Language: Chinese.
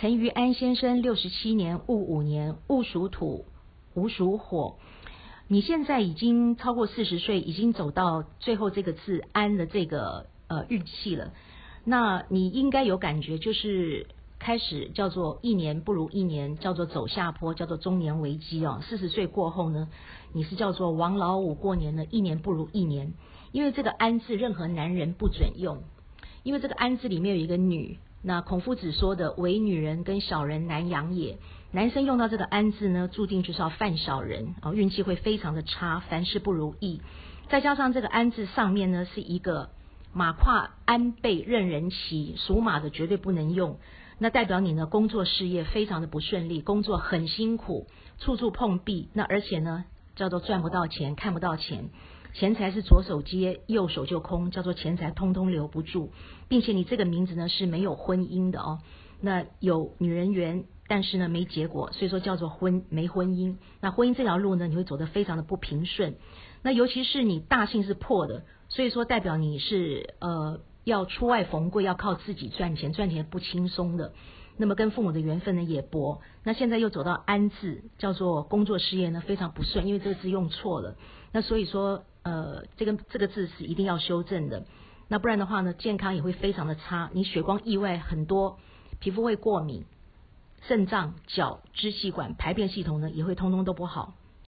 陈于安先生六十七年戊午年，戊属土，午属火。你现在已经超过四十岁，已经走到最后这个字安的这个呃日期了。那你应该有感觉，就是开始叫做一年不如一年，叫做走下坡，叫做中年危机哦。四十岁过后呢，你是叫做王老五过年呢，一年不如一年。因为这个安字，任何男人不准用，因为这个安字里面有一个女。那孔夫子说的“唯女人跟小人难养也”，男生用到这个安字呢，注定就是要犯小人哦，运气会非常的差，凡事不如意。再加上这个安字上面呢是一个。马跨鞍背任人骑，属马的绝对不能用。那代表你呢？工作事业非常的不顺利，工作很辛苦，处处碰壁。那而且呢，叫做赚不到钱，看不到钱，钱财是左手接，右手就空，叫做钱财通通留不住。并且你这个名字呢是没有婚姻的哦。那有女人缘，但是呢没结果，所以说叫做婚没婚姻。那婚姻这条路呢，你会走得非常的不平顺。那尤其是你大姓是破的。所以说，代表你是呃要出外逢贵，要靠自己赚钱，赚钱不轻松的。那么跟父母的缘分呢也薄。那现在又走到安字，叫做工作事业呢非常不顺，因为这个字用错了。那所以说呃这个这个字是一定要修正的。那不然的话呢，健康也会非常的差。你血光意外很多，皮肤会过敏，肾脏、脚、支气管、排便系统呢也会通通都不好。